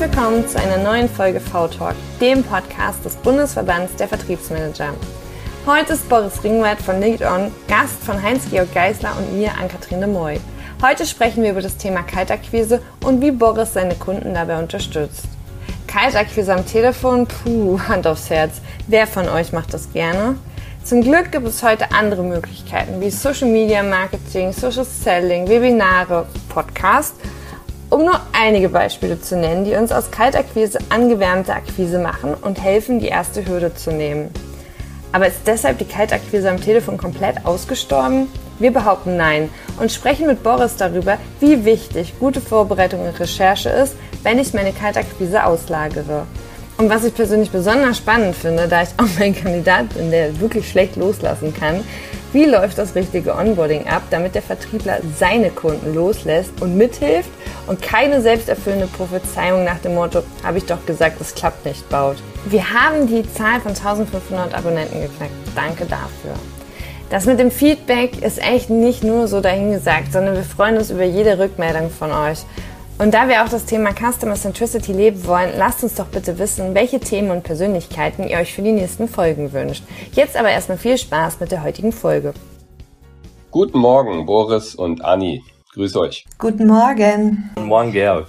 Willkommen zu einer neuen Folge V-Talk, dem Podcast des Bundesverbands der Vertriebsmanager. Heute ist Boris Ringwert von LinkedOn Gast von Heinz-Georg Geisler und mir, Ann-Kathrin de Moy. Heute sprechen wir über das Thema Kaltakquise und wie Boris seine Kunden dabei unterstützt. Kaltakquise am Telefon, puh, Hand aufs Herz. Wer von euch macht das gerne? Zum Glück gibt es heute andere Möglichkeiten wie Social Media Marketing, Social Selling, Webinare, Podcast, um nur einige Beispiele zu nennen, die uns aus Kaltakquise angewärmte Akquise machen und helfen, die erste Hürde zu nehmen. Aber ist deshalb die Kaltakquise am Telefon komplett ausgestorben? Wir behaupten nein und sprechen mit Boris darüber, wie wichtig gute Vorbereitung und Recherche ist, wenn ich meine Kaltakquise auslagere. Und was ich persönlich besonders spannend finde, da ich auch ein Kandidat bin, der wirklich schlecht loslassen kann, wie läuft das richtige Onboarding ab, damit der Vertriebler seine Kunden loslässt und mithilft und keine selbsterfüllende Prophezeiung nach dem Motto, habe ich doch gesagt, es klappt nicht, baut. Wir haben die Zahl von 1500 Abonnenten geknackt. Danke dafür. Das mit dem Feedback ist echt nicht nur so dahingesagt, sondern wir freuen uns über jede Rückmeldung von euch. Und da wir auch das Thema Customer Centricity leben wollen, lasst uns doch bitte wissen, welche Themen und Persönlichkeiten ihr euch für die nächsten Folgen wünscht. Jetzt aber erstmal viel Spaß mit der heutigen Folge. Guten Morgen, Boris und Anni. Grüß euch. Guten Morgen. Guten Morgen, Georg.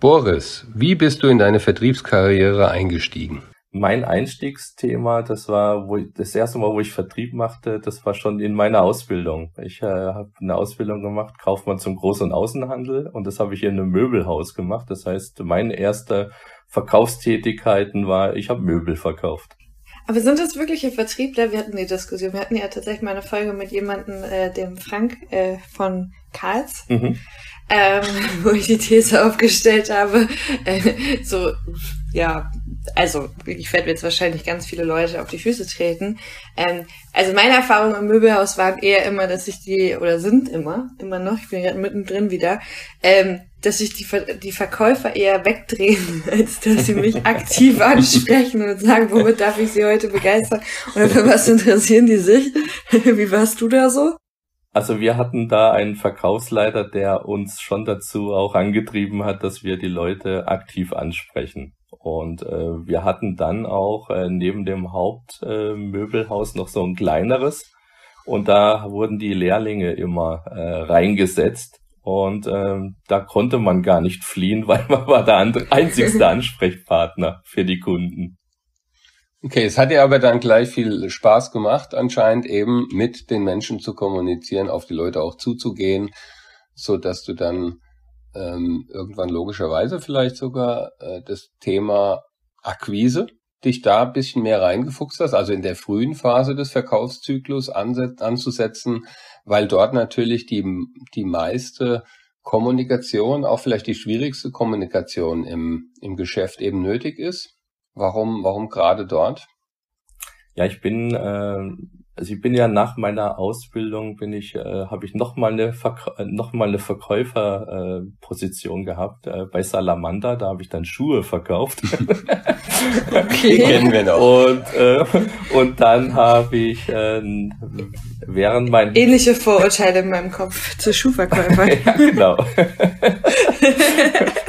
Boris, wie bist du in deine Vertriebskarriere eingestiegen? Mein Einstiegsthema, das war wo ich, das erste Mal, wo ich Vertrieb machte, das war schon in meiner Ausbildung. Ich äh, habe eine Ausbildung gemacht, Kaufmann zum Groß- und Außenhandel und das habe ich in einem Möbelhaus gemacht. Das heißt, meine erste Verkaufstätigkeiten war, ich habe Möbel verkauft. Aber sind das wirkliche Vertriebler? Wir hatten die Diskussion. Wir hatten ja tatsächlich mal eine Folge mit jemandem, äh, dem Frank äh, von Karls. Mhm ähm, wo ich die These aufgestellt habe, äh, so, ja, also ich werde jetzt wahrscheinlich ganz viele Leute auf die Füße treten. Ähm, also meine Erfahrungen im Möbelhaus waren eher immer, dass ich die, oder sind immer, immer noch, ich bin gerade mittendrin wieder, ähm, dass sich die, die Verkäufer eher wegdrehen, als dass sie mich aktiv ansprechen und sagen, womit darf ich sie heute begeistern oder für was interessieren die sich? Wie warst du da so? Also wir hatten da einen Verkaufsleiter, der uns schon dazu auch angetrieben hat, dass wir die Leute aktiv ansprechen. Und äh, wir hatten dann auch äh, neben dem Hauptmöbelhaus äh, noch so ein kleineres. Und da wurden die Lehrlinge immer äh, reingesetzt. Und ähm, da konnte man gar nicht fliehen, weil man war der einzigste Ansprechpartner für die Kunden. Okay, es hat dir aber dann gleich viel Spaß gemacht, anscheinend eben mit den Menschen zu kommunizieren, auf die Leute auch zuzugehen, so dass du dann ähm, irgendwann logischerweise vielleicht sogar äh, das Thema Akquise dich da ein bisschen mehr reingefuchst hast, also in der frühen Phase des Verkaufszyklus anzusetzen, weil dort natürlich die, die meiste Kommunikation, auch vielleicht die schwierigste Kommunikation im, im Geschäft eben nötig ist. Warum, warum gerade dort? Ja, ich bin, äh, also ich bin ja nach meiner Ausbildung bin ich, äh, habe ich noch mal eine Verk noch mal eine Verkäuferposition äh, gehabt äh, bei Salamander. Da habe ich dann Schuhe verkauft. okay. Die kennen wir noch. Und äh, und dann habe ich äh, während mein ähnliche Vorurteile in meinem Kopf zu Schuhverkäufern. ja, genau.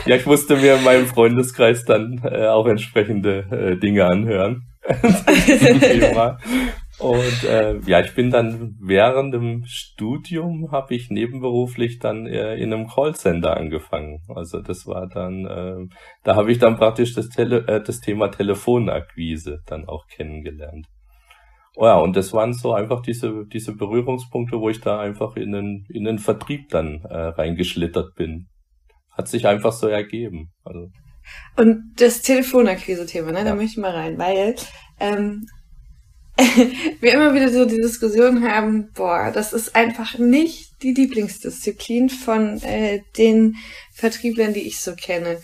ja, ich musste mir in meinem Freundeskreis dann äh, auch entsprechende äh, Dinge anhören. Und äh, ja, ich bin dann während dem Studium habe ich nebenberuflich dann äh, in einem Callcenter angefangen. Also das war dann, äh, da habe ich dann praktisch das, Tele äh, das Thema Telefonakquise dann auch kennengelernt. Oh ja, und das waren so einfach diese, diese Berührungspunkte, wo ich da einfach in den, in den Vertrieb dann äh, reingeschlittert bin. Hat sich einfach so ergeben. Also. Und das Telefonakquise-Thema, ne, ja. da möchte ich mal rein, weil ähm, wir immer wieder so die Diskussion haben, boah, das ist einfach nicht die Lieblingsdisziplin von äh, den Vertrieblern, die ich so kenne.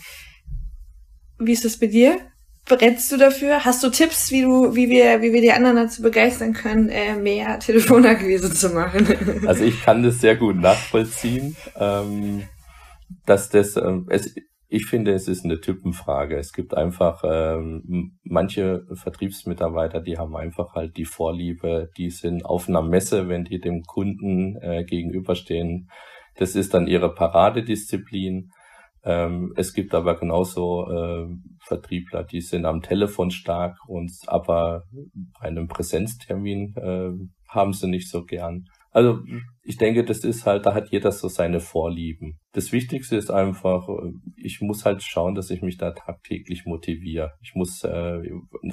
Wie ist das bei dir? Brennst du dafür? Hast du Tipps, wie du, wie wir, wie wir die anderen dazu begeistern können, äh, mehr Telefonakquise zu machen? Also ich kann das sehr gut nachvollziehen, ähm, dass das, ähm, es, ich finde, es ist eine Typenfrage. Es gibt einfach ähm, manche Vertriebsmitarbeiter, die haben einfach halt die Vorliebe, die sind auf einer Messe, wenn die dem Kunden äh, gegenüberstehen. Das ist dann ihre Paradedisziplin. Ähm, es gibt aber genauso äh, Vertriebler, die sind am Telefon stark und aber bei einem Präsenztermin äh, haben sie nicht so gern. Also ich denke, das ist halt, da hat jeder so seine Vorlieben. Das Wichtigste ist einfach, ich muss halt schauen, dass ich mich da tagtäglich motiviere. Ich muss, äh,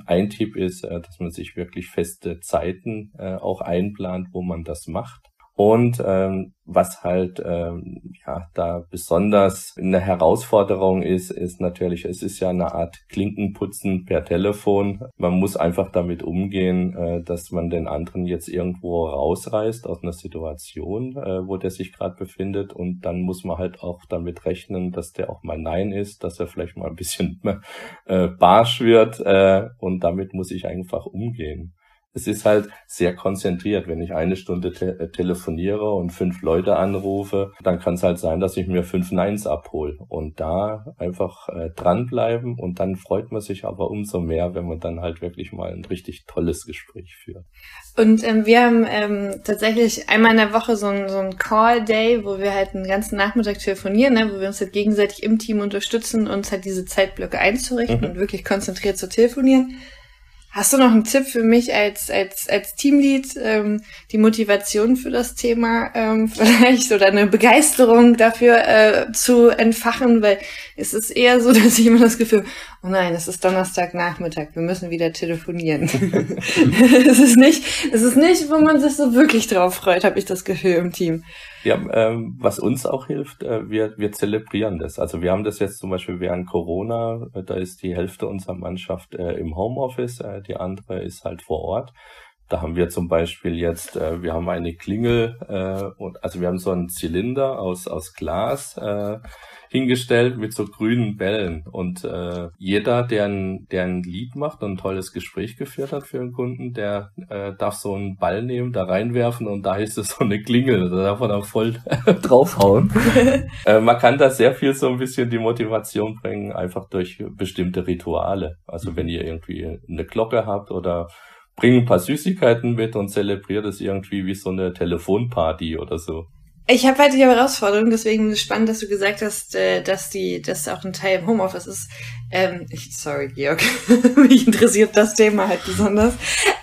ein Tipp ist, äh, dass man sich wirklich feste Zeiten äh, auch einplant, wo man das macht. Und ähm, was halt ähm, ja da besonders eine Herausforderung ist, ist natürlich, es ist ja eine Art Klinkenputzen per Telefon. Man muss einfach damit umgehen, äh, dass man den anderen jetzt irgendwo rausreißt aus einer Situation, äh, wo der sich gerade befindet. Und dann muss man halt auch damit rechnen, dass der auch mal Nein ist, dass er vielleicht mal ein bisschen äh, barsch wird. Äh, und damit muss ich einfach umgehen es ist halt sehr konzentriert. Wenn ich eine Stunde te äh, telefoniere und fünf Leute anrufe, dann kann es halt sein, dass ich mir fünf Neins abhole. Und da einfach äh, dranbleiben und dann freut man sich aber umso mehr, wenn man dann halt wirklich mal ein richtig tolles Gespräch führt. Und ähm, wir haben ähm, tatsächlich einmal in der Woche so ein, so ein Call-Day, wo wir halt einen ganzen Nachmittag telefonieren, ne, wo wir uns halt gegenseitig im Team unterstützen, uns halt diese Zeitblöcke einzurichten mhm. und wirklich konzentriert zu telefonieren. Hast du noch einen Tipp für mich als, als, als Teamlead, ähm, die Motivation für das Thema ähm, vielleicht oder eine Begeisterung dafür äh, zu entfachen? Weil es ist eher so, dass ich immer das Gefühl, oh nein, es ist Donnerstagnachmittag, wir müssen wieder telefonieren. es ist nicht, es ist nicht, wo man sich so wirklich drauf freut, habe ich das Gefühl im Team. Ja, ähm, was uns auch hilft, äh, wir, wir zelebrieren das. Also wir haben das jetzt zum Beispiel während Corona, äh, da ist die Hälfte unserer Mannschaft äh, im Homeoffice, äh, die andere ist halt vor Ort. Da haben wir zum Beispiel jetzt, äh, wir haben eine Klingel, äh, und, also wir haben so einen Zylinder aus, aus Glas, äh, hingestellt mit so grünen Bällen. Und äh, jeder, der ein, der ein Lied macht und ein tolles Gespräch geführt hat für einen Kunden, der äh, darf so einen Ball nehmen, da reinwerfen und da ist es so eine Klingel. Da darf man dann voll draufhauen. äh, man kann da sehr viel so ein bisschen die Motivation bringen, einfach durch bestimmte Rituale. Also wenn ihr irgendwie eine Glocke habt oder bringt ein paar Süßigkeiten mit und zelebriert es irgendwie wie so eine Telefonparty oder so. Ich habe weiter die Herausforderung, deswegen ist es spannend, dass du gesagt hast, äh, dass die, dass auch ein Teil im Homeoffice ist. Ähm, ich, sorry, Georg, mich interessiert das Thema halt besonders.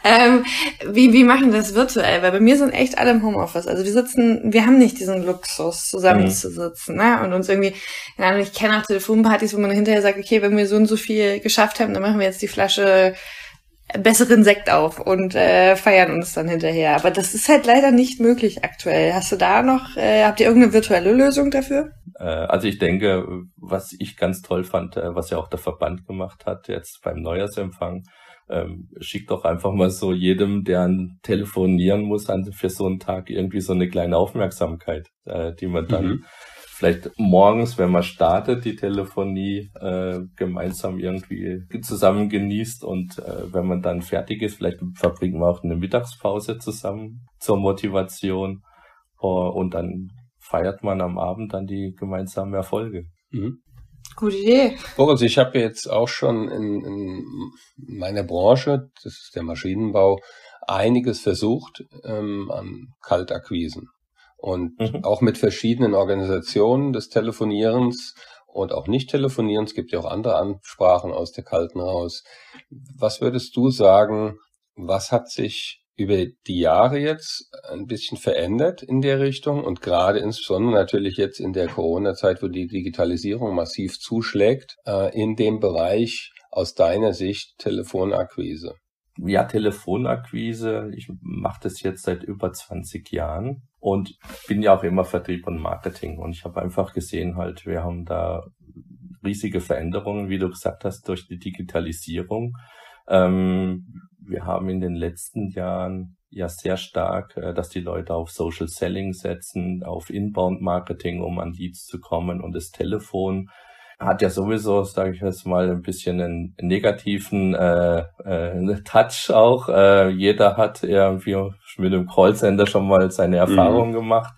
Ähm, wie, wie machen wir das virtuell? Weil bei mir sind echt alle im Homeoffice. Also wir sitzen, wir haben nicht diesen Luxus, zusammenzusitzen, mhm. ne? Und uns irgendwie, ja, ich kenne auch Telefonpartys, wo man hinterher sagt, okay, wenn wir so und so viel geschafft haben, dann machen wir jetzt die Flasche besseren Sekt auf und äh, feiern uns dann hinterher. Aber das ist halt leider nicht möglich aktuell. Hast du da noch, äh, habt ihr irgendeine virtuelle Lösung dafür? Äh, also ich denke, was ich ganz toll fand, äh, was ja auch der Verband gemacht hat jetzt beim Neujahrsempfang, ähm, schickt doch einfach mal so jedem, der telefonieren muss, für so einen Tag irgendwie so eine kleine Aufmerksamkeit, äh, die man dann mhm vielleicht morgens, wenn man startet, die Telefonie äh, gemeinsam irgendwie zusammen genießt und äh, wenn man dann fertig ist, vielleicht verbringt man auch eine Mittagspause zusammen zur Motivation uh, und dann feiert man am Abend dann die gemeinsamen Erfolge. Mhm. Gute Idee. Boris, ich habe jetzt auch schon in, in meiner Branche, das ist der Maschinenbau, einiges versucht ähm, an Kaltakquisen und mhm. auch mit verschiedenen Organisationen des Telefonierens und auch Nicht-Telefonierens. Es gibt ja auch andere Ansprachen aus der Kalten raus. Was würdest du sagen, was hat sich über die Jahre jetzt ein bisschen verändert in der Richtung und gerade insbesondere natürlich jetzt in der Corona-Zeit, wo die Digitalisierung massiv zuschlägt, äh, in dem Bereich aus deiner Sicht Telefonakquise? Ja, Telefonakquise, ich mache das jetzt seit über 20 Jahren und bin ja auch immer Vertrieb und Marketing. Und ich habe einfach gesehen halt, wir haben da riesige Veränderungen, wie du gesagt hast, durch die Digitalisierung. Ähm, wir haben in den letzten Jahren ja sehr stark, äh, dass die Leute auf Social Selling setzen, auf Inbound Marketing, um an Leads zu kommen und das Telefon hat ja sowieso, sage ich jetzt mal, ein bisschen einen negativen äh, äh, Touch auch. Äh, jeder hat irgendwie mit dem Callcenter schon mal seine. Erfahrungen mhm. gemacht.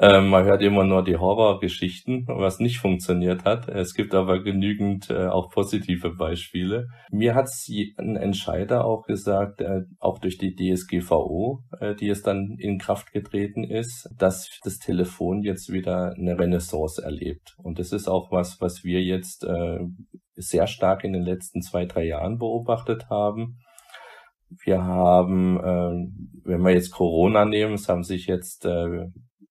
Ähm, man hört immer nur die Horrorgeschichten, was nicht funktioniert hat. Es gibt aber genügend äh, auch positive Beispiele. Mir hat ein Entscheider auch gesagt, äh, auch durch die DSGVO, äh, die es dann in Kraft getreten ist, dass das Telefon jetzt wieder eine Renaissance erlebt. Und das ist auch was, was wir jetzt äh, sehr stark in den letzten zwei, drei Jahren beobachtet haben. Wir haben, äh, wenn wir jetzt Corona nehmen, es haben sich jetzt äh,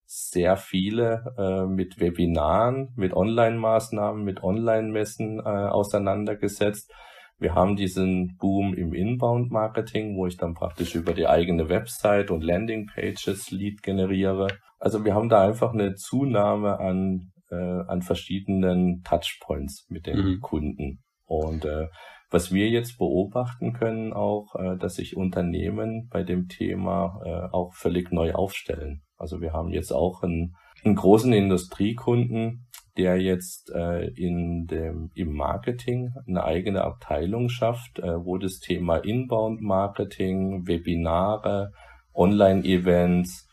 sehr viele äh, mit Webinaren, mit Online-Maßnahmen, mit Online-Messen äh, auseinandergesetzt. Wir haben diesen Boom im Inbound-Marketing, wo ich dann praktisch über die eigene Website und Landing-Pages Lead generiere. Also wir haben da einfach eine Zunahme an, äh, an verschiedenen Touchpoints mit den mhm. Kunden. Und äh, was wir jetzt beobachten können auch, äh, dass sich Unternehmen bei dem Thema äh, auch völlig neu aufstellen. Also wir haben jetzt auch einen, einen großen Industriekunden, der jetzt äh, in dem, im Marketing eine eigene Abteilung schafft, äh, wo das Thema Inbound-Marketing, Webinare, Online-Events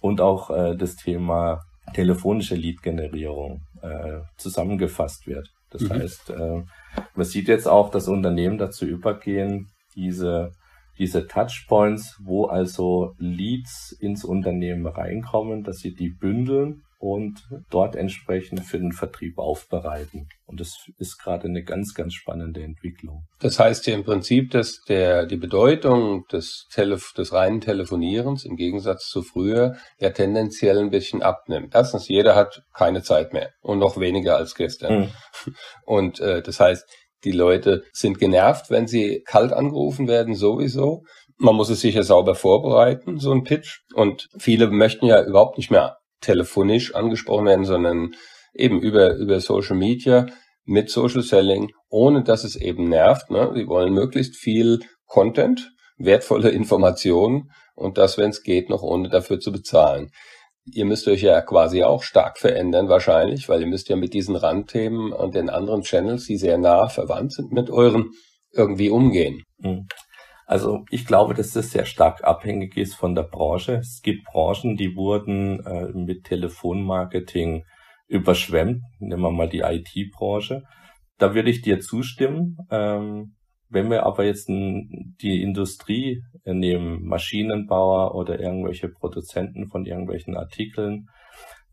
und auch äh, das Thema telefonische Lead-Generierung äh, zusammengefasst wird. Das mhm. heißt, äh, man sieht jetzt auch, dass Unternehmen dazu übergehen, diese diese Touchpoints, wo also Leads ins Unternehmen reinkommen, dass sie die bündeln und dort entsprechend für den Vertrieb aufbereiten. Und das ist gerade eine ganz, ganz spannende Entwicklung. Das heißt ja im Prinzip, dass der, die Bedeutung des, Telef des reinen Telefonierens im Gegensatz zu früher ja tendenziell ein bisschen abnimmt. Erstens, jeder hat keine Zeit mehr und noch weniger als gestern. Mhm. Und äh, das heißt, die Leute sind genervt, wenn sie kalt angerufen werden, sowieso. Man muss es sicher sauber vorbereiten, so ein Pitch. Und viele möchten ja überhaupt nicht mehr telefonisch angesprochen werden, sondern eben über, über Social Media mit Social Selling, ohne dass es eben nervt. Ne? Sie wollen möglichst viel Content, wertvolle Informationen und das, wenn es geht, noch ohne dafür zu bezahlen ihr müsst euch ja quasi auch stark verändern wahrscheinlich, weil ihr müsst ja mit diesen Randthemen und den anderen Channels, die sehr nah verwandt sind mit euren, irgendwie umgehen. Mhm. Also ich glaube, dass das sehr stark abhängig ist von der Branche. Es gibt Branchen, die wurden äh, mit Telefonmarketing überschwemmt. Nehmen wir mal die IT-Branche. Da würde ich dir zustimmen. Ähm, wenn wir aber jetzt die Industrie nehmen, Maschinenbauer oder irgendwelche Produzenten von irgendwelchen Artikeln,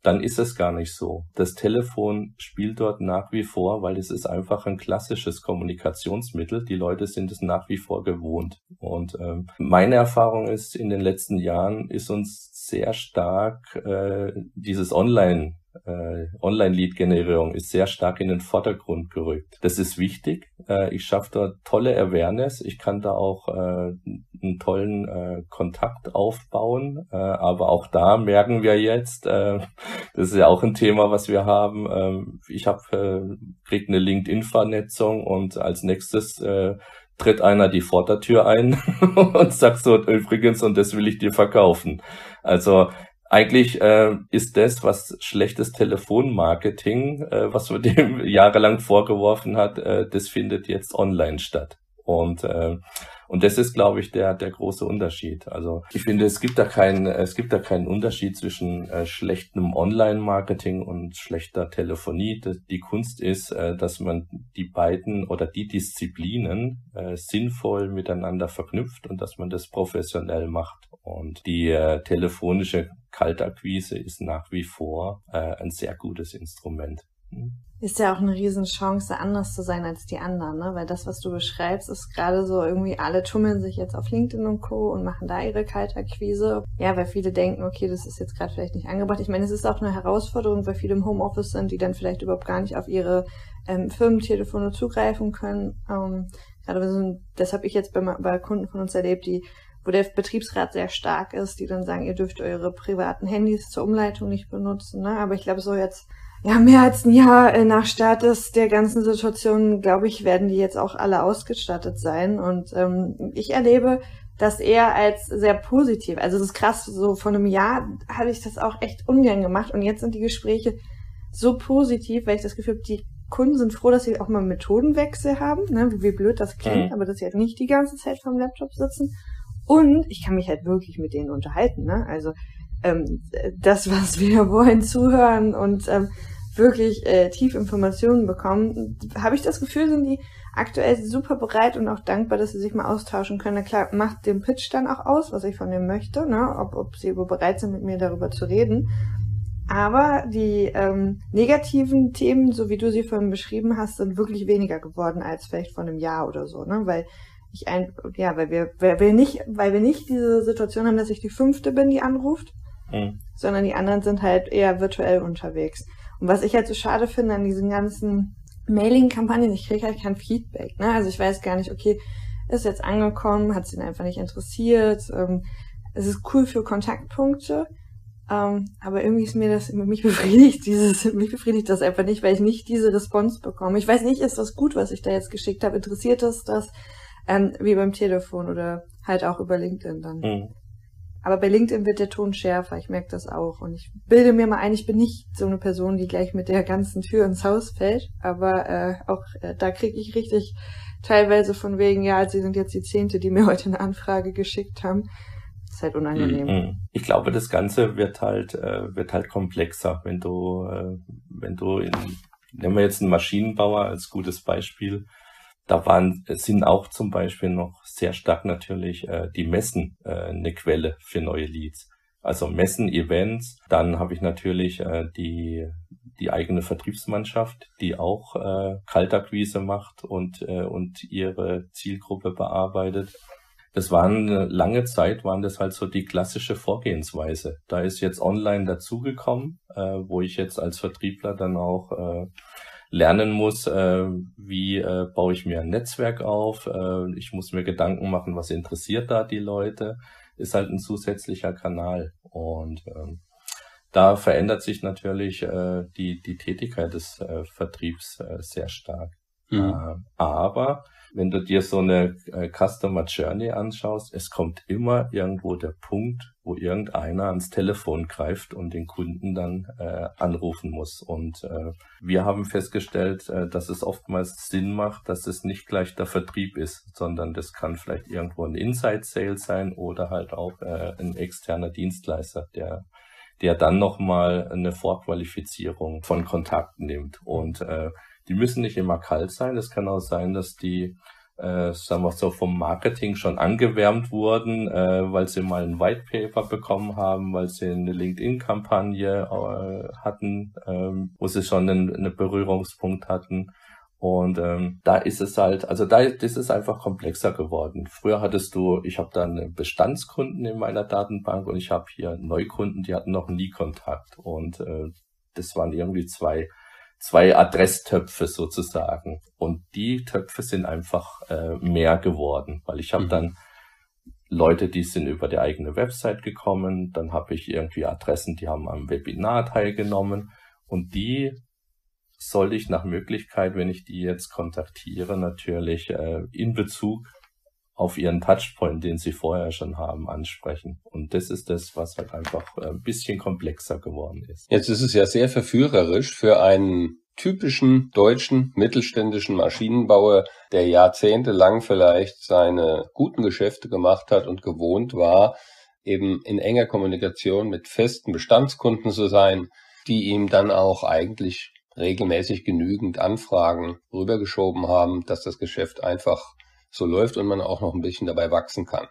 dann ist es gar nicht so. Das Telefon spielt dort nach wie vor, weil es ist einfach ein klassisches Kommunikationsmittel. Die Leute sind es nach wie vor gewohnt. Und ähm, meine Erfahrung ist, in den letzten Jahren ist uns sehr stark äh, dieses Online Online-Lead-Generierung ist sehr stark in den Vordergrund gerückt. Das ist wichtig. Äh, ich schaffe da tolle Awareness. Ich kann da auch äh, einen tollen äh, Kontakt aufbauen. Äh, aber auch da merken wir jetzt, äh, das ist ja auch ein Thema, was wir haben. Ähm, ich habe äh, krieg eine LinkedIn-Vernetzung und als nächstes äh, tritt einer die Vordertür ein und sagt so, übrigens, und das will ich dir verkaufen. Also eigentlich äh, ist das, was schlechtes Telefonmarketing, äh, was man dem jahrelang vorgeworfen hat, äh, das findet jetzt online statt. Und äh, und das ist, glaube ich, der der große Unterschied. Also ich finde, es gibt da keinen es gibt da keinen Unterschied zwischen äh, schlechtem Online-Marketing und schlechter Telefonie. Die Kunst ist, äh, dass man die beiden oder die Disziplinen äh, sinnvoll miteinander verknüpft und dass man das professionell macht. Und die äh, telefonische Kaltakquise ist nach wie vor äh, ein sehr gutes Instrument. Ist ja auch eine Riesenchance, anders zu sein als die anderen, ne? Weil das, was du beschreibst, ist gerade so irgendwie, alle tummeln sich jetzt auf LinkedIn und Co. und machen da ihre Kaltakquise. Ja, weil viele denken, okay, das ist jetzt gerade vielleicht nicht angebracht. Ich meine, es ist auch eine Herausforderung, weil viele im Homeoffice sind, die dann vielleicht überhaupt gar nicht auf ihre ähm, Firmentelefone zugreifen können. Ähm, gerade so, das habe ich jetzt bei, bei Kunden von uns erlebt, die wo der Betriebsrat sehr stark ist, die dann sagen, ihr dürft eure privaten Handys zur Umleitung nicht benutzen. Ne? Aber ich glaube, so jetzt ja, mehr als ein Jahr äh, nach Start des, der ganzen Situation, glaube ich, werden die jetzt auch alle ausgestattet sein. Und ähm, ich erlebe das eher als sehr positiv. Also das ist krass, so vor einem Jahr hatte ich das auch echt ungern gemacht. Und jetzt sind die Gespräche so positiv, weil ich das Gefühl habe, die Kunden sind froh, dass sie auch mal Methodenwechsel haben, ne? wie blöd das klingt, mhm. aber dass sie halt nicht die ganze Zeit vorm Laptop sitzen. Und ich kann mich halt wirklich mit denen unterhalten. Ne? Also ähm, das, was wir wollen, zuhören und ähm, wirklich äh, tief Informationen bekommen, habe ich das Gefühl, sind die aktuell super bereit und auch dankbar, dass sie sich mal austauschen können. Na klar, macht den Pitch dann auch aus, was ich von dem möchte, ne? ob, ob sie bereit sind, mit mir darüber zu reden. Aber die ähm, negativen Themen, so wie du sie vorhin beschrieben hast, sind wirklich weniger geworden als vielleicht vor einem Jahr oder so, ne? Weil ich ein, ja, weil wir, weil wir nicht, weil wir nicht diese Situation haben, dass ich die fünfte bin, die anruft, mhm. sondern die anderen sind halt eher virtuell unterwegs. Und was ich halt so schade finde an diesen ganzen Mailing-Kampagnen, ich kriege halt kein Feedback. Ne? Also ich weiß gar nicht, okay, ist jetzt angekommen, hat es ihn einfach nicht interessiert. Ähm, es ist cool für Kontaktpunkte, ähm, aber irgendwie ist mir das, mich befriedigt dieses, mich befriedigt das einfach nicht, weil ich nicht diese Response bekomme. Ich weiß nicht, ist das gut, was ich da jetzt geschickt habe? Interessiert das das? Ähm, wie beim Telefon oder halt auch über LinkedIn dann. Mhm. Aber bei LinkedIn wird der Ton schärfer, ich merke das auch. Und ich bilde mir mal ein, ich bin nicht so eine Person, die gleich mit der ganzen Tür ins Haus fällt. Aber äh, auch äh, da kriege ich richtig teilweise von wegen, ja, sie sind jetzt die Zehnte, die mir heute eine Anfrage geschickt haben. Das ist halt unangenehm. Mhm. Ich glaube, das Ganze wird halt, äh, wird halt komplexer, wenn du, äh, wenn du in, nehmen wir jetzt einen Maschinenbauer als gutes Beispiel, da waren, sind auch zum Beispiel noch sehr stark natürlich äh, die Messen äh, eine Quelle für neue Leads. Also Messen, Events, dann habe ich natürlich äh, die, die eigene Vertriebsmannschaft, die auch äh, Kaltakquise macht und, äh, und ihre Zielgruppe bearbeitet. Das waren äh, lange Zeit, waren das halt so die klassische Vorgehensweise. Da ist jetzt online dazugekommen, äh, wo ich jetzt als Vertriebler dann auch äh, lernen muss, äh, wie äh, baue ich mir ein Netzwerk auf. Äh, ich muss mir Gedanken machen, was interessiert da die Leute. Ist halt ein zusätzlicher Kanal. Und ähm, da verändert sich natürlich äh, die, die Tätigkeit des äh, Vertriebs äh, sehr stark. Mhm. Äh, aber wenn du dir so eine äh, Customer Journey anschaust, es kommt immer irgendwo der Punkt, wo irgendeiner ans Telefon greift und den Kunden dann äh, anrufen muss. Und äh, wir haben festgestellt, äh, dass es oftmals Sinn macht, dass es nicht gleich der Vertrieb ist, sondern das kann vielleicht irgendwo ein Inside Sale sein oder halt auch äh, ein externer Dienstleister, der der dann nochmal eine Vorqualifizierung von Kontakten nimmt. Und äh, die müssen nicht immer kalt sein. Es kann auch sein, dass die, äh, sagen wir so, vom Marketing schon angewärmt wurden, äh, weil sie mal ein White Paper bekommen haben, weil sie eine LinkedIn-Kampagne äh, hatten, äh, wo sie schon einen, einen Berührungspunkt hatten. Und ähm, da ist es halt, also da ist einfach komplexer geworden. Früher hattest du, ich habe dann Bestandskunden in meiner Datenbank und ich habe hier Neukunden, die hatten noch nie Kontakt. Und äh, das waren irgendwie zwei zwei Adresstöpfe sozusagen. Und die Töpfe sind einfach äh, mehr geworden, weil ich habe mhm. dann Leute, die sind über die eigene Website gekommen, dann habe ich irgendwie Adressen, die haben am Webinar teilgenommen und die soll ich nach Möglichkeit, wenn ich die jetzt kontaktiere, natürlich äh, in Bezug auf ihren Touchpoint, den sie vorher schon haben, ansprechen. Und das ist das, was halt einfach äh, ein bisschen komplexer geworden ist. Jetzt ist es ja sehr verführerisch für einen typischen deutschen mittelständischen Maschinenbauer, der jahrzehntelang vielleicht seine guten Geschäfte gemacht hat und gewohnt war, eben in enger Kommunikation mit festen Bestandskunden zu sein, die ihm dann auch eigentlich regelmäßig genügend Anfragen rübergeschoben haben, dass das Geschäft einfach so läuft und man auch noch ein bisschen dabei wachsen kann.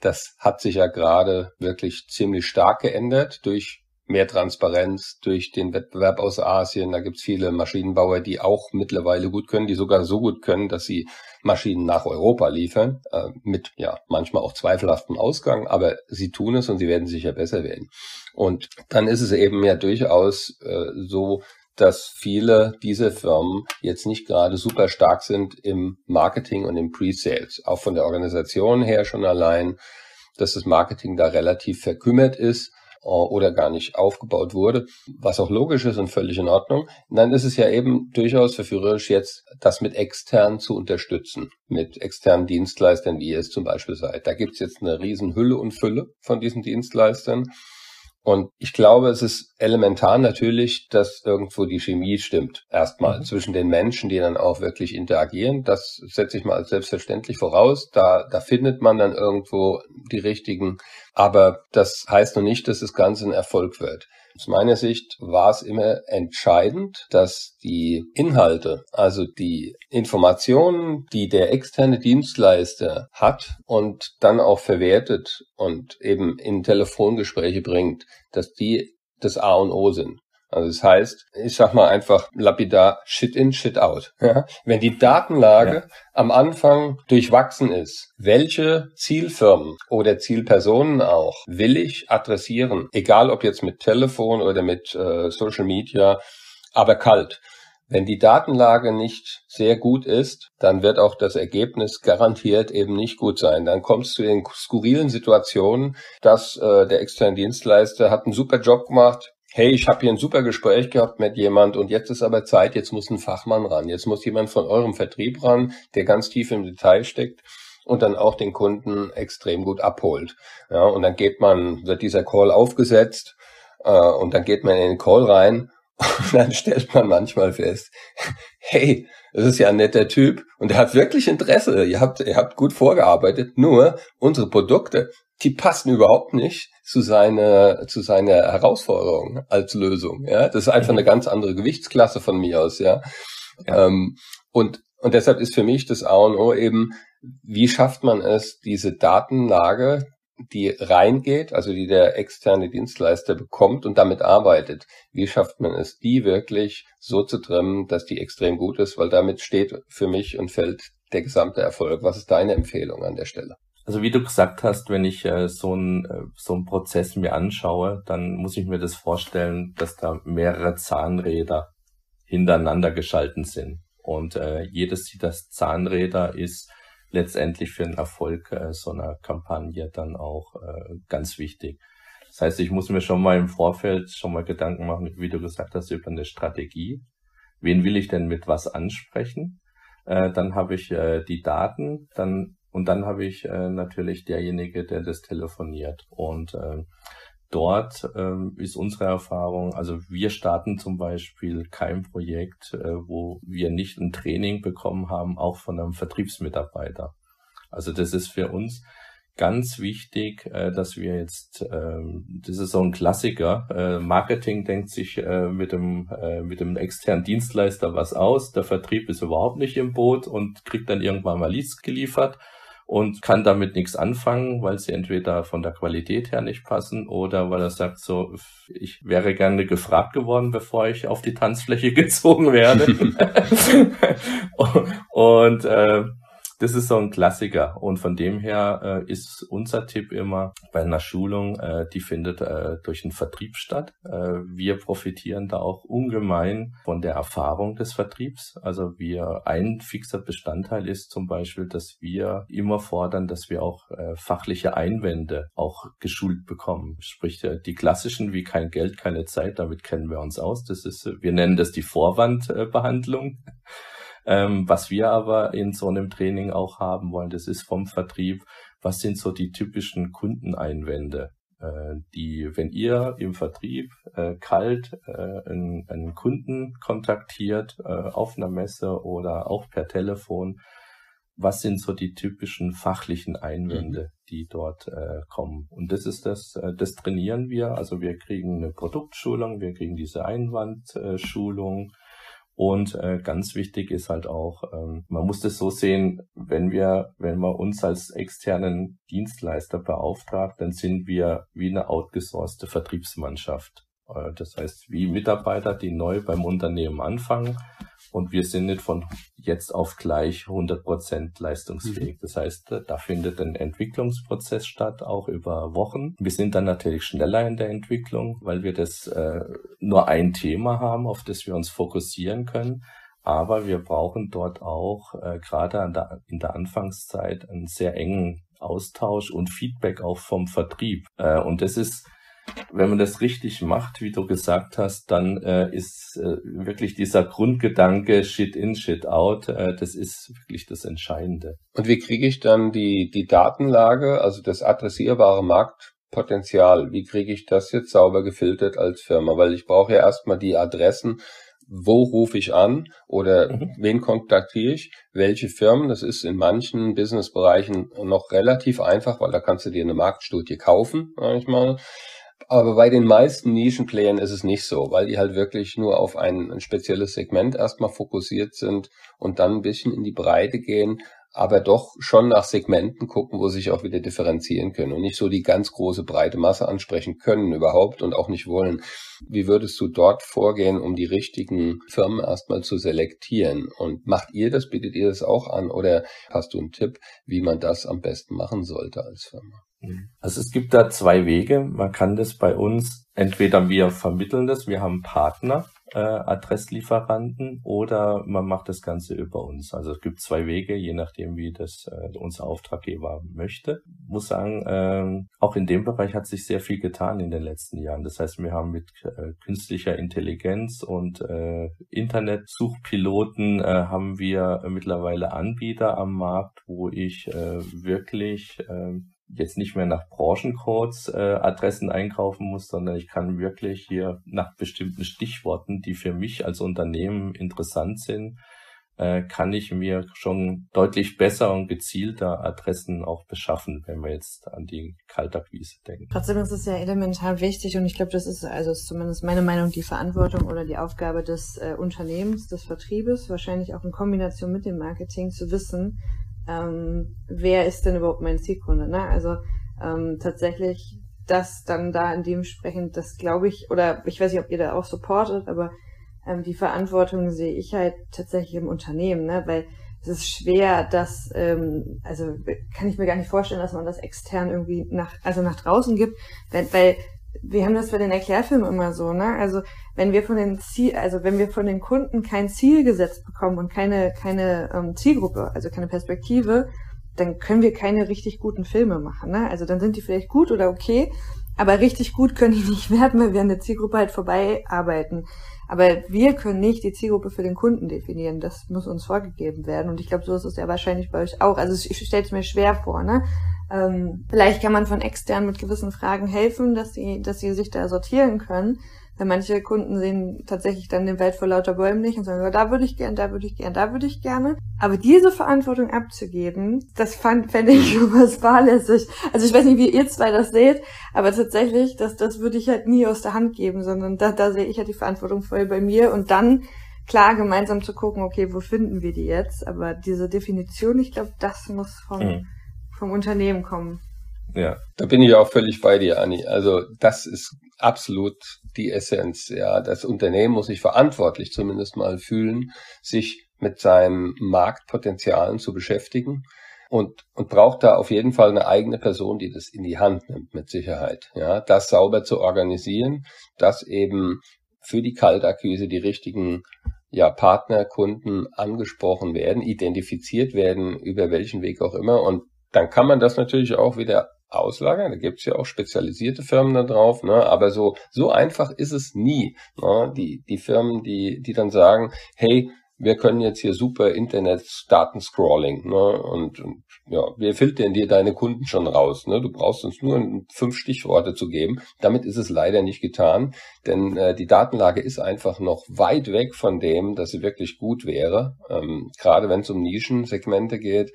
Das hat sich ja gerade wirklich ziemlich stark geändert durch mehr Transparenz, durch den Wettbewerb aus Asien. Da gibt's viele Maschinenbauer, die auch mittlerweile gut können, die sogar so gut können, dass sie Maschinen nach Europa liefern, äh, mit ja manchmal auch zweifelhaftem Ausgang, aber sie tun es und sie werden sicher besser werden. Und dann ist es eben ja durchaus äh, so, dass viele dieser Firmen jetzt nicht gerade super stark sind im Marketing und im Pre-Sales. Auch von der Organisation her schon allein, dass das Marketing da relativ verkümmert ist äh, oder gar nicht aufgebaut wurde, was auch logisch ist und völlig in Ordnung. Dann ist es ja eben durchaus verführerisch, jetzt das mit extern zu unterstützen, mit externen Dienstleistern, wie ihr es zum Beispiel seid. Da gibt's jetzt eine riesen Hülle und Fülle von diesen Dienstleistern. Und ich glaube, es ist elementar natürlich, dass irgendwo die Chemie stimmt. Erstmal mhm. zwischen den Menschen, die dann auch wirklich interagieren. Das setze ich mal als selbstverständlich voraus. Da, da findet man dann irgendwo die richtigen. Aber das heißt noch nicht, dass das Ganze ein Erfolg wird. Aus meiner Sicht war es immer entscheidend, dass die Inhalte, also die Informationen, die der externe Dienstleister hat und dann auch verwertet und eben in Telefongespräche bringt, dass die das A und O sind. Also das heißt, ich sag mal einfach lapidar Shit in, Shit out. Ja? Wenn die Datenlage ja. am Anfang durchwachsen ist, welche Zielfirmen oder Zielpersonen auch will ich adressieren, egal ob jetzt mit Telefon oder mit äh, Social Media, aber kalt. Wenn die Datenlage nicht sehr gut ist, dann wird auch das Ergebnis garantiert eben nicht gut sein. Dann kommt es zu den skurrilen Situationen, dass äh, der externe Dienstleister hat einen super Job gemacht, hey, ich habe hier ein super Gespräch gehabt mit jemand und jetzt ist aber Zeit, jetzt muss ein Fachmann ran, jetzt muss jemand von eurem Vertrieb ran, der ganz tief im Detail steckt und dann auch den Kunden extrem gut abholt. Ja, und dann geht man, wird dieser Call aufgesetzt äh, und dann geht man in den Call rein und dann stellt man manchmal fest, hey, das ist ja ein netter Typ und er hat wirklich Interesse. Ihr habt, ihr habt gut vorgearbeitet. Nur unsere Produkte, die passen überhaupt nicht zu seiner, zu seiner Herausforderung als Lösung. Ja, das ist einfach eine ganz andere Gewichtsklasse von mir aus. Ja, ja. Ähm, und und deshalb ist für mich das A und O eben, wie schafft man es, diese Datenlage die reingeht, also die der externe Dienstleister bekommt und damit arbeitet. Wie schafft man es, die wirklich so zu trimmen, dass die extrem gut ist, weil damit steht für mich und fällt der gesamte Erfolg. Was ist deine Empfehlung an der Stelle? Also wie du gesagt hast, wenn ich äh, so einen äh, so einen Prozess mir anschaue, dann muss ich mir das vorstellen, dass da mehrere Zahnräder hintereinander geschalten sind. Und äh, jedes dieser Zahnräder ist letztendlich für den Erfolg äh, so einer Kampagne dann auch äh, ganz wichtig. Das heißt, ich muss mir schon mal im Vorfeld schon mal Gedanken machen, wie du gesagt hast, über eine Strategie. Wen will ich denn mit was ansprechen? Äh, dann habe ich äh, die Daten, dann und dann habe ich äh, natürlich derjenige, der das telefoniert. Und äh, dort ähm, ist unsere Erfahrung, also wir starten zum Beispiel kein Projekt, äh, wo wir nicht ein Training bekommen haben, auch von einem Vertriebsmitarbeiter. Also das ist für uns ganz wichtig, äh, dass wir jetzt, ähm, das ist so ein Klassiker, äh, Marketing denkt sich äh, mit dem äh, mit dem externen Dienstleister was aus, der Vertrieb ist überhaupt nicht im Boot und kriegt dann irgendwann mal Leads geliefert und kann damit nichts anfangen, weil sie entweder von der Qualität her nicht passen oder weil er sagt so, ich wäre gerne gefragt geworden, bevor ich auf die Tanzfläche gezogen werde. und äh, das ist so ein Klassiker. Und von dem her äh, ist unser Tipp immer bei einer Schulung, äh, die findet äh, durch den Vertrieb statt. Äh, wir profitieren da auch ungemein von der Erfahrung des Vertriebs. Also wir, ein fixer Bestandteil ist zum Beispiel, dass wir immer fordern, dass wir auch äh, fachliche Einwände auch geschult bekommen. Sprich, äh, die klassischen wie kein Geld, keine Zeit, damit kennen wir uns aus. Das ist, wir nennen das die Vorwandbehandlung. Ähm, was wir aber in so einem Training auch haben wollen, das ist vom Vertrieb, was sind so die typischen Kundeneinwände, äh, die, wenn ihr im Vertrieb äh, kalt äh, einen, einen, Kunden kontaktiert äh, auf einer Messe oder auch per Telefon, was sind so die typischen fachlichen Einwände, mhm. die dort äh, kommen. Und das ist das, äh, das trainieren wir. Also wir kriegen eine Produktschulung, wir kriegen diese Einwandschulung, und äh, ganz wichtig ist halt auch, ähm, man muss das so sehen, wenn wir, wenn man uns als externen Dienstleister beauftragt, dann sind wir wie eine outgesourcete Vertriebsmannschaft. Äh, das heißt, wie Mitarbeiter, die neu beim Unternehmen anfangen und wir sind nicht von jetzt auf gleich 100 Prozent leistungsfähig. Mhm. Das heißt, da findet ein Entwicklungsprozess statt, auch über Wochen. Wir sind dann natürlich schneller in der Entwicklung, weil wir das äh, nur ein Thema haben, auf das wir uns fokussieren können. Aber wir brauchen dort auch äh, gerade in der Anfangszeit einen sehr engen Austausch und Feedback auch vom Vertrieb. Äh, und das ist wenn man das richtig macht, wie du gesagt hast, dann äh, ist äh, wirklich dieser Grundgedanke Shit in, Shit out, äh, das ist wirklich das Entscheidende. Und wie kriege ich dann die, die Datenlage, also das adressierbare Markt, Potenzial, wie kriege ich das jetzt sauber gefiltert als Firma? Weil ich brauche ja erstmal die Adressen, wo rufe ich an oder mhm. wen kontaktiere ich, welche Firmen. Das ist in manchen Businessbereichen noch relativ einfach, weil da kannst du dir eine Marktstudie kaufen, manchmal. Aber bei den meisten Nischenplayern ist es nicht so, weil die halt wirklich nur auf ein, ein spezielles Segment erstmal fokussiert sind und dann ein bisschen in die Breite gehen, aber doch schon nach Segmenten gucken, wo sie sich auch wieder differenzieren können und nicht so die ganz große breite Masse ansprechen können überhaupt und auch nicht wollen. Wie würdest du dort vorgehen, um die richtigen Firmen erstmal zu selektieren? Und macht ihr das, bietet ihr das auch an oder hast du einen Tipp, wie man das am besten machen sollte als Firma? Also es gibt da zwei Wege. Man kann das bei uns, entweder wir vermitteln das, wir haben Partner, äh, Adresslieferanten, oder man macht das Ganze über uns. Also es gibt zwei Wege, je nachdem, wie das äh, unser Auftraggeber möchte. Muss sagen, äh, auch in dem Bereich hat sich sehr viel getan in den letzten Jahren. Das heißt, wir haben mit äh, künstlicher Intelligenz und äh, Internetsuchpiloten äh, haben wir mittlerweile Anbieter am Markt, wo ich äh, wirklich äh, jetzt nicht mehr nach Branchencodes äh, Adressen einkaufen muss, sondern ich kann wirklich hier nach bestimmten Stichworten, die für mich als Unternehmen interessant sind, äh, kann ich mir schon deutlich besser und gezielter Adressen auch beschaffen, wenn wir jetzt an die Kaltakquise denken. Trotzdem ist es ja elementar wichtig und ich glaube, das ist also ist zumindest meine Meinung die Verantwortung oder die Aufgabe des äh, Unternehmens, des Vertriebes, wahrscheinlich auch in Kombination mit dem Marketing zu wissen, ähm, wer ist denn überhaupt mein Zielkunde? Ne? Also ähm, tatsächlich das dann da in dementsprechend, das glaube ich, oder ich weiß nicht, ob ihr da auch supportet, aber ähm, die Verantwortung sehe ich halt tatsächlich im Unternehmen, ne? weil es ist schwer, dass, ähm, also kann ich mir gar nicht vorstellen, dass man das extern irgendwie nach, also nach draußen gibt, weil, weil wir haben das bei den Erklärfilmen immer so, ne? Also wenn wir von den Ziel, also wenn wir von den Kunden kein Ziel gesetzt bekommen und keine keine ähm, Zielgruppe, also keine Perspektive, dann können wir keine richtig guten Filme machen, ne? Also dann sind die vielleicht gut oder okay, aber richtig gut können die nicht werden, weil wir an der Zielgruppe halt vorbei arbeiten. Aber wir können nicht die Zielgruppe für den Kunden definieren. Das muss uns vorgegeben werden. Und ich glaube, so ist es ja wahrscheinlich bei euch auch. Also ich stelle es mir schwer vor, ne? Ähm, vielleicht kann man von extern mit gewissen Fragen helfen, dass sie, dass sie sich da sortieren können. Weil manche Kunden sehen tatsächlich dann den Welt vor lauter Bäumen nicht und sagen, da würde ich gern, da würde ich gern, da würde ich gerne. Aber diese Verantwortung abzugeben, das fand, fände ich was fahrlässig. Also ich weiß nicht, wie ihr zwei das seht, aber tatsächlich, das, das würde ich halt nie aus der Hand geben, sondern da, da sehe ich halt die Verantwortung voll bei mir und dann klar gemeinsam zu gucken, okay, wo finden wir die jetzt? Aber diese Definition, ich glaube, das muss vom, mhm vom Unternehmen kommen. Ja, da bin ich auch völlig bei dir, Anni. Also das ist absolut die Essenz. Ja, das Unternehmen muss sich verantwortlich zumindest mal fühlen, sich mit seinen Marktpotenzialen zu beschäftigen und, und braucht da auf jeden Fall eine eigene Person, die das in die Hand nimmt, mit Sicherheit. Ja, das sauber zu organisieren, dass eben für die Kaltakquise die richtigen ja, Partner, Kunden angesprochen werden, identifiziert werden, über welchen Weg auch immer und dann kann man das natürlich auch wieder auslagern. Da gibt's ja auch spezialisierte Firmen da drauf, ne? aber so, so einfach ist es nie. Ne? Die, die Firmen, die, die dann sagen, hey, wir können jetzt hier super Internet-Daten-Scrolling, ne? Und, und ja, wir filtern dir deine Kunden schon raus. Ne? Du brauchst uns nur fünf Stichworte zu geben. Damit ist es leider nicht getan, denn äh, die Datenlage ist einfach noch weit weg von dem, dass sie wirklich gut wäre. Ähm, gerade wenn es um Nischensegmente geht.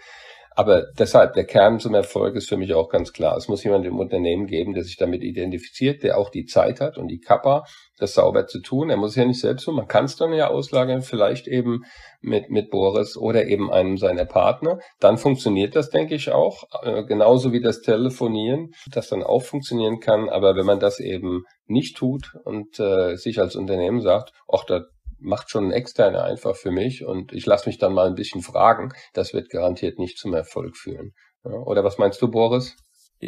Aber deshalb, der Kern zum Erfolg ist für mich auch ganz klar. Es muss jemand im Unternehmen geben, der sich damit identifiziert, der auch die Zeit hat und die Kappa, das sauber zu tun. Er muss ja nicht selbst tun. Man kann es dann ja auslagern, vielleicht eben mit, mit Boris oder eben einem seiner Partner. Dann funktioniert das, denke ich, auch. Äh, genauso wie das Telefonieren, das dann auch funktionieren kann. Aber wenn man das eben nicht tut und äh, sich als Unternehmen sagt, ach, da macht schon ein externer einfach für mich und ich lasse mich dann mal ein bisschen fragen. Das wird garantiert nicht zum Erfolg führen. Oder was meinst du, Boris?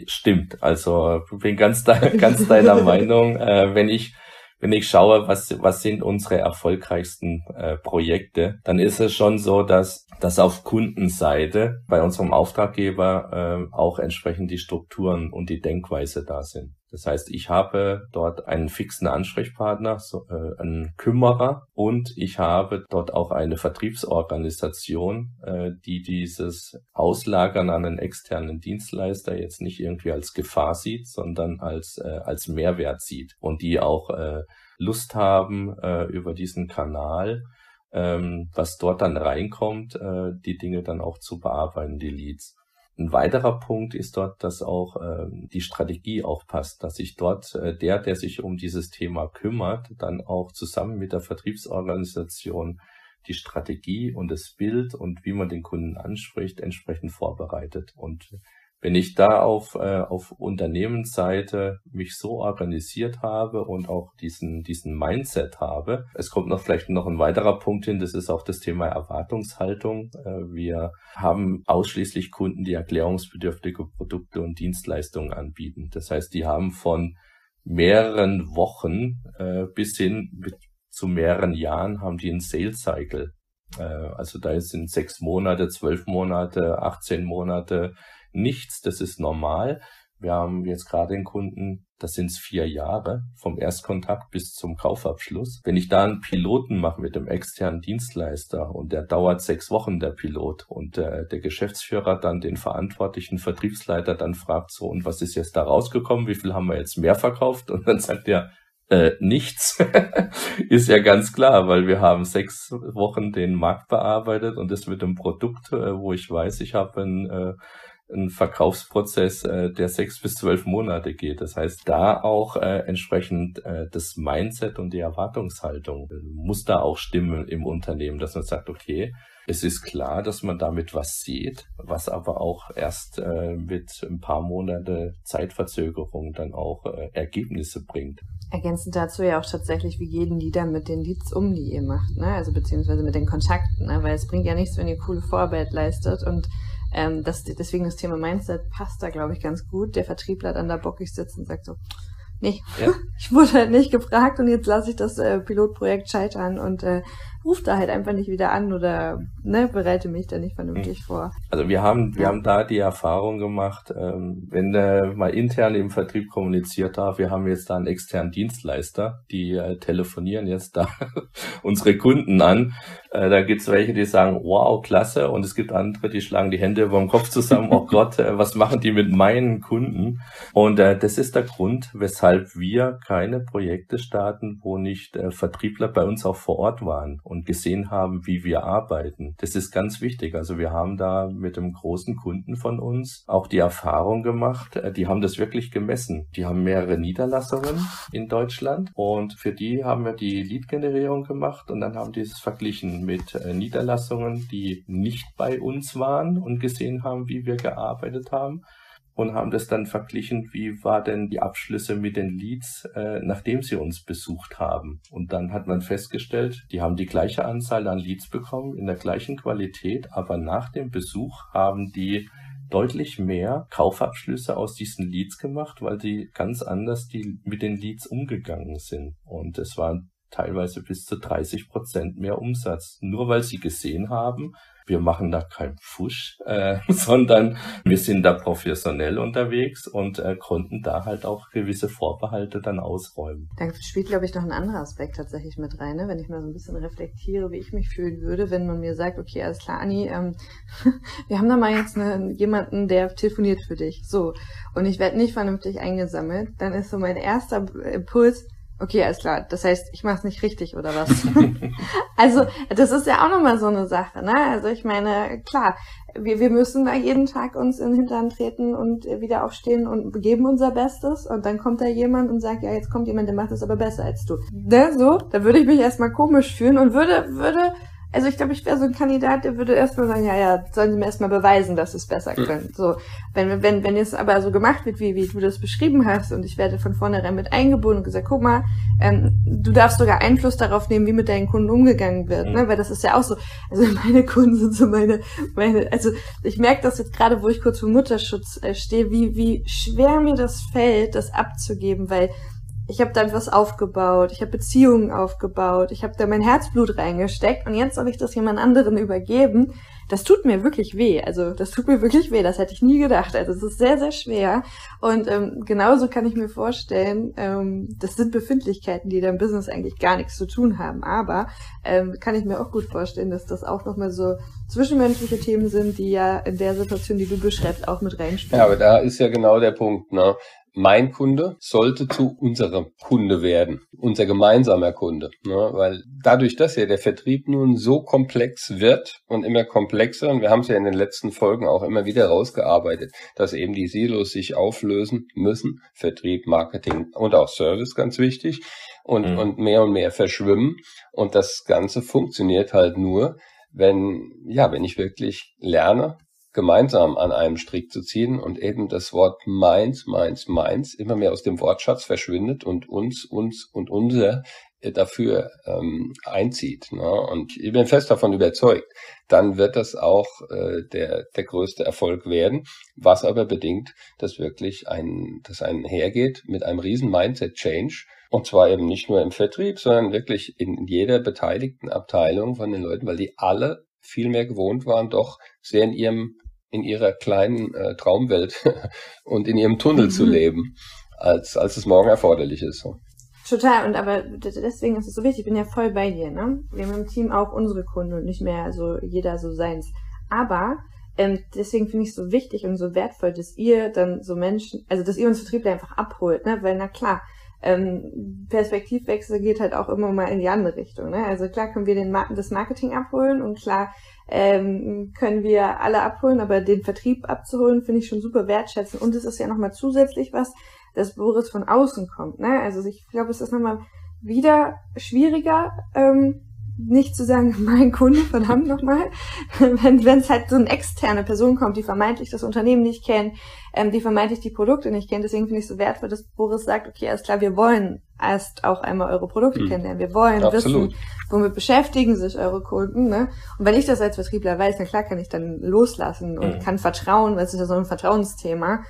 Stimmt. Also bin ganz, de ganz deiner Meinung. Äh, wenn ich wenn ich schaue, was, was sind unsere erfolgreichsten äh, Projekte, dann ist es schon so, dass, dass auf Kundenseite bei unserem Auftraggeber äh, auch entsprechend die Strukturen und die Denkweise da sind. Das heißt, ich habe dort einen fixen Ansprechpartner, so, äh, einen Kümmerer und ich habe dort auch eine Vertriebsorganisation, äh, die dieses Auslagern an einen externen Dienstleister jetzt nicht irgendwie als Gefahr sieht, sondern als, äh, als Mehrwert sieht und die auch äh, Lust haben, äh, über diesen Kanal ähm, was dort dann reinkommt, äh, die Dinge dann auch zu bearbeiten, die Leads. Ein weiterer Punkt ist dort, dass auch ähm, die Strategie auch passt, dass sich dort äh, der, der sich um dieses Thema kümmert, dann auch zusammen mit der Vertriebsorganisation die Strategie und das Bild und wie man den Kunden anspricht, entsprechend vorbereitet. Und wenn ich da auf, äh, auf Unternehmensseite mich so organisiert habe und auch diesen, diesen Mindset habe, es kommt noch vielleicht noch ein weiterer Punkt hin, das ist auch das Thema Erwartungshaltung. Äh, wir haben ausschließlich Kunden, die erklärungsbedürftige Produkte und Dienstleistungen anbieten. Das heißt, die haben von mehreren Wochen äh, bis hin mit, zu mehreren Jahren haben die einen Sales Cycle. Äh, also da sind sechs Monate, zwölf Monate, 18 Monate, nichts, das ist normal. Wir haben jetzt gerade den Kunden, das sind vier Jahre vom Erstkontakt bis zum Kaufabschluss. Wenn ich da einen Piloten mache mit dem externen Dienstleister und der dauert sechs Wochen, der Pilot, und äh, der Geschäftsführer dann den verantwortlichen Vertriebsleiter dann fragt so, und was ist jetzt da rausgekommen? Wie viel haben wir jetzt mehr verkauft? Und dann sagt er, äh, nichts, ist ja ganz klar, weil wir haben sechs Wochen den Markt bearbeitet und das mit einem Produkt, äh, wo ich weiß, ich habe ein äh, ein Verkaufsprozess, äh, der sechs bis zwölf Monate geht. Das heißt, da auch äh, entsprechend äh, das Mindset und die Erwartungshaltung äh, muss da auch stimmen im Unternehmen, dass man sagt, okay, es ist klar, dass man damit was sieht, was aber auch erst äh, mit ein paar Monate Zeitverzögerung dann auch äh, Ergebnisse bringt. Ergänzend dazu ja auch tatsächlich, wie die dann mit den Leads um, die ihr macht, ne? Also beziehungsweise mit den Kontakten, ne? Weil es bringt ja nichts, wenn ihr coole Vorarbeit leistet und ähm, das, deswegen das Thema Mindset passt da, glaube ich, ganz gut. Der Vertriebler dann da bockig sitzt und sagt so, nee, ja. ich wurde halt nicht gefragt und jetzt lasse ich das äh, Pilotprojekt scheitern und äh, ruft da halt einfach nicht wieder an oder ne, bereite mich da nicht vernünftig mhm. vor. Also wir haben, wir haben da die Erfahrung gemacht, ähm, wenn äh, mal intern im Vertrieb kommuniziert darf, wir haben jetzt da einen externen Dienstleister, die äh, telefonieren jetzt da unsere Kunden an. Äh, da gibt's welche, die sagen, wow, klasse, und es gibt andere, die schlagen die Hände über den Kopf zusammen, oh Gott, äh, was machen die mit meinen Kunden? Und äh, das ist der Grund, weshalb wir keine Projekte starten, wo nicht äh, Vertriebler bei uns auch vor Ort waren und gesehen haben, wie wir arbeiten. Das ist ganz wichtig. Also wir haben da mit einem großen Kunden von uns auch die Erfahrung gemacht, die haben das wirklich gemessen. Die haben mehrere Niederlassungen in Deutschland und für die haben wir die Lead-Generierung gemacht und dann haben die es verglichen mit äh, Niederlassungen, die nicht bei uns waren und gesehen haben, wie wir gearbeitet haben und haben das dann verglichen, wie war denn die Abschlüsse mit den Leads, äh, nachdem sie uns besucht haben. Und dann hat man festgestellt, die haben die gleiche Anzahl an Leads bekommen, in der gleichen Qualität, aber nach dem Besuch haben die deutlich mehr Kaufabschlüsse aus diesen Leads gemacht, weil sie ganz anders die mit den Leads umgegangen sind. Und es waren teilweise bis zu 30 Prozent mehr Umsatz, nur weil sie gesehen haben, wir machen da keinen Fusch, äh, sondern wir sind da professionell unterwegs und äh, konnten da halt auch gewisse Vorbehalte dann ausräumen. Da spielt, glaube ich, noch ein anderer Aspekt tatsächlich mit rein, ne? wenn ich mal so ein bisschen reflektiere, wie ich mich fühlen würde, wenn man mir sagt, okay, alles klar, Anni, ähm, wir haben da mal jetzt eine, jemanden, der telefoniert für dich. So. Und ich werde nicht vernünftig eingesammelt, dann ist so mein erster Impuls, Okay, alles klar. Das heißt, ich mache es nicht richtig oder was? also, das ist ja auch nochmal so eine Sache, ne? Also ich meine, klar, wir, wir müssen da jeden Tag uns in den Hintern treten und wieder aufstehen und geben unser Bestes und dann kommt da jemand und sagt, ja, jetzt kommt jemand, der macht das aber besser als du. Ne? So, da würde ich mich erstmal komisch fühlen und würde, würde also ich glaube, ich wäre so ein Kandidat, der würde erstmal sagen, ja, ja, sollen sie mir erstmal beweisen, dass sie es besser können. Mhm. So, wenn, wenn, wenn es aber so gemacht wird, wie, wie du das beschrieben hast, und ich werde von vornherein mit eingebunden und gesagt, guck mal, ähm, du darfst sogar Einfluss darauf nehmen, wie mit deinen Kunden umgegangen wird, mhm. ne? Weil das ist ja auch so. Also meine Kunden sind so meine, meine, also ich merke das jetzt gerade, wo ich kurz vor Mutterschutz äh, stehe, wie, wie schwer mir das fällt, das abzugeben, weil ich habe da was aufgebaut, ich habe Beziehungen aufgebaut, ich habe da mein Herzblut reingesteckt und jetzt soll ich das jemand anderen übergeben. Das tut mir wirklich weh. Also das tut mir wirklich weh. Das hätte ich nie gedacht. Also es ist sehr, sehr schwer. Und ähm, genauso kann ich mir vorstellen, ähm, das sind Befindlichkeiten, die da im Business eigentlich gar nichts zu tun haben. Aber ähm, kann ich mir auch gut vorstellen, dass das auch nochmal so zwischenmenschliche Themen sind, die ja in der Situation, die du beschreibst, auch mit reinspielen. Ja, aber da ist ja genau der Punkt. Ne? Mein Kunde sollte zu unserem Kunde werden, unser gemeinsamer Kunde. Ne? Weil dadurch, dass ja der Vertrieb nun so komplex wird und immer komplexer, und wir haben es ja in den letzten Folgen auch immer wieder rausgearbeitet, dass eben die Silos sich auflösen müssen, Vertrieb, Marketing und auch Service ganz wichtig, und, mhm. und mehr und mehr verschwimmen. Und das Ganze funktioniert halt nur, wenn, ja, wenn ich wirklich lerne, gemeinsam an einem Strick zu ziehen und eben das Wort meins, meins, meins immer mehr aus dem Wortschatz verschwindet und uns, uns und unser äh, dafür ähm, einzieht. Ne? Und ich bin fest davon überzeugt, dann wird das auch äh, der, der größte Erfolg werden, was aber bedingt, dass wirklich ein, dass ein hergeht mit einem riesen Mindset-Change, und zwar eben nicht nur im Vertrieb, sondern wirklich in jeder beteiligten Abteilung von den Leuten, weil die alle viel mehr gewohnt waren, doch sehr in ihrem in ihrer kleinen äh, Traumwelt und in ihrem Tunnel mhm. zu leben, als als es morgen erforderlich ist. Total, und aber deswegen ist es so wichtig, ich bin ja voll bei dir, ne? Wir haben im Team auch unsere Kunden und nicht mehr so jeder so seins. Aber ähm, deswegen finde ich es so wichtig und so wertvoll, dass ihr dann so Menschen, also dass ihr uns Vertriebler einfach abholt, ne? Weil na klar, ähm, Perspektivwechsel geht halt auch immer mal in die andere Richtung. Ne? Also klar können wir den Mar das Marketing abholen und klar ähm, können wir alle abholen, aber den Vertrieb abzuholen, finde ich schon super wertschätzen. Und es ist ja nochmal zusätzlich was, dass Boris von außen kommt. Ne? Also ich glaube, es ist nochmal wieder schwieriger, ähm, nicht zu sagen, mein Kunde, verdammt nochmal, wenn wenn es halt so eine externe Person kommt, die vermeintlich das Unternehmen nicht kennt, ähm, die vermeintlich die Produkte nicht kennt. Deswegen finde ich es so wertvoll, dass Boris sagt, okay, alles klar, wir wollen erst auch einmal eure Produkte mhm. kennenlernen. Wir wollen Absolut. wissen, womit beschäftigen sich eure Kunden. Ne? Und wenn ich das als Vertriebler weiß, na klar kann ich dann loslassen und mhm. kann vertrauen, weil es ist ja so ein Vertrauensthema.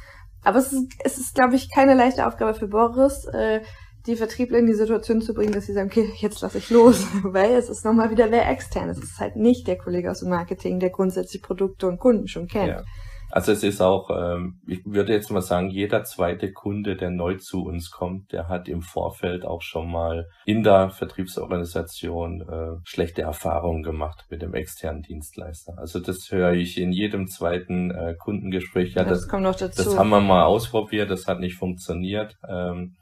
Aber es ist, es ist, glaube ich, keine leichte Aufgabe für Boris, äh, die Vertriebler in die Situation zu bringen, dass sie sagen, okay, jetzt lasse ich los, weil es ist nochmal wieder wer extern. Es ist halt nicht der Kollege aus dem Marketing, der grundsätzlich Produkte und Kunden schon kennt. Ja. Also es ist auch, ähm, ich würde jetzt mal sagen, jeder zweite Kunde, der neu zu uns kommt, der hat im Vorfeld auch schon mal in der Vertriebsorganisation äh, schlechte Erfahrungen gemacht mit dem externen Dienstleister. Also das höre ich in jedem zweiten äh, Kundengespräch. Ja, das, das kommt noch dazu. Das haben wir mal ausprobiert, das hat nicht funktioniert. Ähm,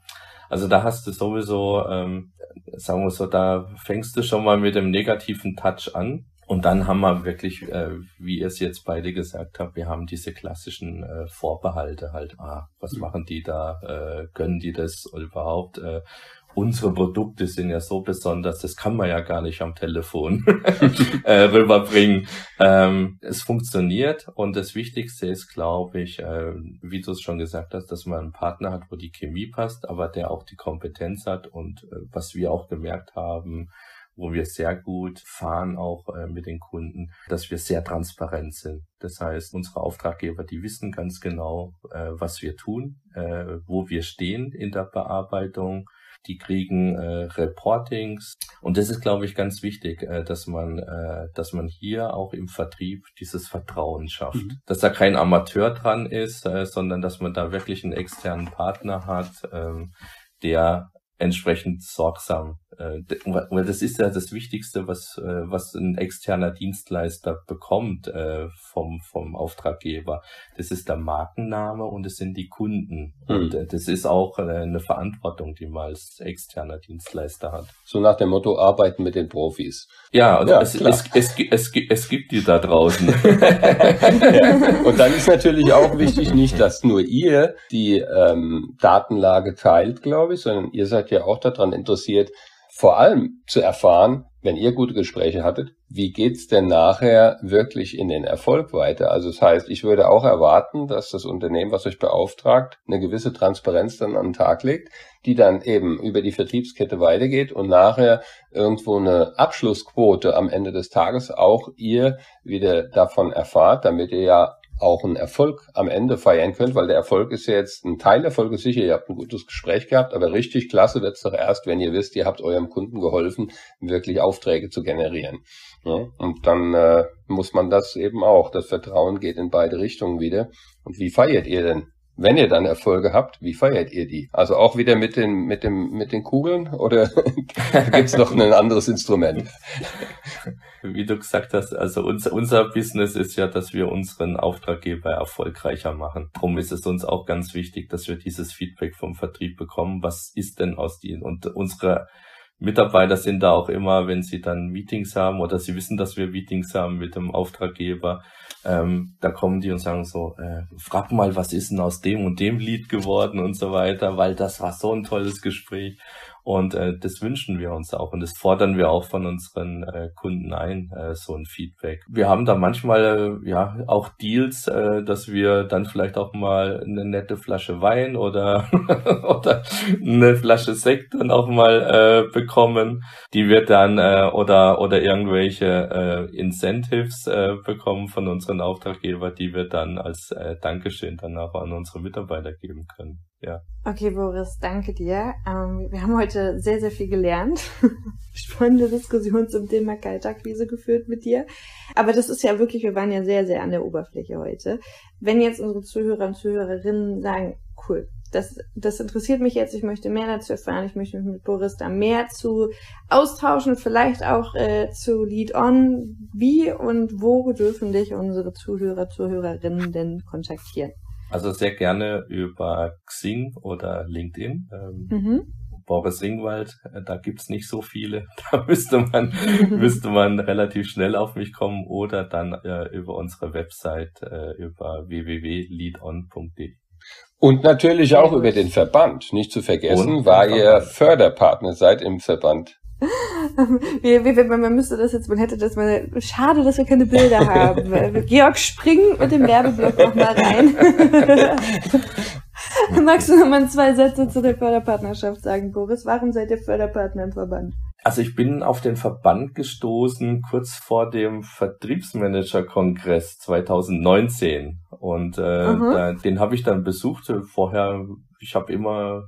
also da hast du sowieso, ähm, sagen wir so, da fängst du schon mal mit dem negativen Touch an. Und dann haben wir wirklich, äh, wie ihr es jetzt beide gesagt habt, wir haben diese klassischen äh, Vorbehalte halt, ah, was mhm. machen die da, äh, können die das überhaupt? Äh, unsere Produkte sind ja so besonders, das kann man ja gar nicht am Telefon äh, rüberbringen. Ähm, es funktioniert und das Wichtigste ist, glaube ich, äh, wie du es schon gesagt hast, dass man einen Partner hat, wo die Chemie passt, aber der auch die Kompetenz hat und äh, was wir auch gemerkt haben, wo wir sehr gut fahren, auch äh, mit den Kunden, dass wir sehr transparent sind. Das heißt, unsere Auftraggeber, die wissen ganz genau, äh, was wir tun, äh, wo wir stehen in der Bearbeitung die kriegen äh, Reportings und das ist, glaube ich, ganz wichtig, äh, dass man, äh, dass man hier auch im Vertrieb dieses Vertrauen schafft, mhm. dass da kein Amateur dran ist, äh, sondern dass man da wirklich einen externen Partner hat, ähm, der entsprechend sorgsam. Äh, weil das ist ja das Wichtigste, was, äh, was ein externer Dienstleister bekommt äh, vom, vom Auftraggeber. Das ist der Markenname und es sind die Kunden. Mhm. Und äh, das ist auch eine Verantwortung, die man als externer Dienstleister hat. So nach dem Motto, arbeiten mit den Profis. Ja, also ja es, es, es, es, es, gibt die da draußen. ja. Und dann ist natürlich auch wichtig, nicht, dass nur ihr die ähm, Datenlage teilt, glaube ich, sondern ihr seid ja auch daran interessiert, vor allem zu erfahren, wenn ihr gute Gespräche hattet, wie geht's denn nachher wirklich in den Erfolg weiter? Also das heißt, ich würde auch erwarten, dass das Unternehmen, was euch beauftragt, eine gewisse Transparenz dann an den Tag legt, die dann eben über die Vertriebskette weitergeht und nachher irgendwo eine Abschlussquote am Ende des Tages auch ihr wieder davon erfahrt, damit ihr ja auch einen Erfolg am Ende feiern könnt, weil der Erfolg ist ja jetzt ein Teilerfolg ist sicher, ihr habt ein gutes Gespräch gehabt, aber richtig klasse wird's doch erst, wenn ihr wisst, ihr habt eurem Kunden geholfen, wirklich Aufträge zu generieren. Ja, und dann äh, muss man das eben auch. Das Vertrauen geht in beide Richtungen wieder. Und wie feiert ihr denn wenn ihr dann Erfolge habt, wie feiert ihr die? Also auch wieder mit den, mit dem, mit den Kugeln oder gibt's noch ein anderes Instrument? Wie du gesagt hast, also unser, unser Business ist ja, dass wir unseren Auftraggeber erfolgreicher machen. Darum ist es uns auch ganz wichtig, dass wir dieses Feedback vom Vertrieb bekommen. Was ist denn aus denen? Und unsere Mitarbeiter sind da auch immer, wenn sie dann Meetings haben oder sie wissen, dass wir Meetings haben mit dem Auftraggeber, ähm, da kommen die und sagen so, äh, frag mal, was ist denn aus dem und dem Lied geworden und so weiter, weil das war so ein tolles Gespräch. Und äh, das wünschen wir uns auch und das fordern wir auch von unseren äh, Kunden ein, äh, so ein Feedback. Wir haben da manchmal äh, ja auch Deals, äh, dass wir dann vielleicht auch mal eine nette Flasche Wein oder oder eine Flasche Sekt dann auch mal äh, bekommen, die wir dann äh, oder oder irgendwelche äh, Incentives äh, bekommen von unseren Auftraggeber, die wir dann als äh, Dankeschön dann auch an unsere Mitarbeiter geben können. Ja. Okay, Boris, danke dir. Ähm, wir haben heute sehr, sehr viel gelernt. Spannende Diskussion zum Thema Kaltakquise geführt mit dir. Aber das ist ja wirklich, wir waren ja sehr, sehr an der Oberfläche heute. Wenn jetzt unsere Zuhörer und Zuhörerinnen sagen, cool, das, das interessiert mich jetzt, ich möchte mehr dazu erfahren, ich möchte mich mit Boris da mehr zu austauschen, vielleicht auch äh, zu Lead On. Wie und wo dürfen dich unsere Zuhörer, Zuhörerinnen denn kontaktieren? Also sehr gerne über Xing oder LinkedIn. Ähm, mhm. Boris Ringwald, äh, da gibt's nicht so viele. Da müsste man, müsste man relativ schnell auf mich kommen oder dann äh, über unsere Website äh, über www.leadon.de. Und natürlich auch über den Verband, nicht zu vergessen, weil ihr Förderpartner seid im Verband. Wie, wie, man müsste das jetzt, man hätte das mal, schade, dass wir keine Bilder haben. Georg, spring mit dem Werbeblock noch mal rein. Magst du noch mal zwei Sätze zu der Förderpartnerschaft sagen, Boris? Warum seid ihr Förderpartner im Verband? Also ich bin auf den Verband gestoßen kurz vor dem Vertriebsmanager-Kongress 2019 und äh, da, den habe ich dann besucht. Vorher ich habe immer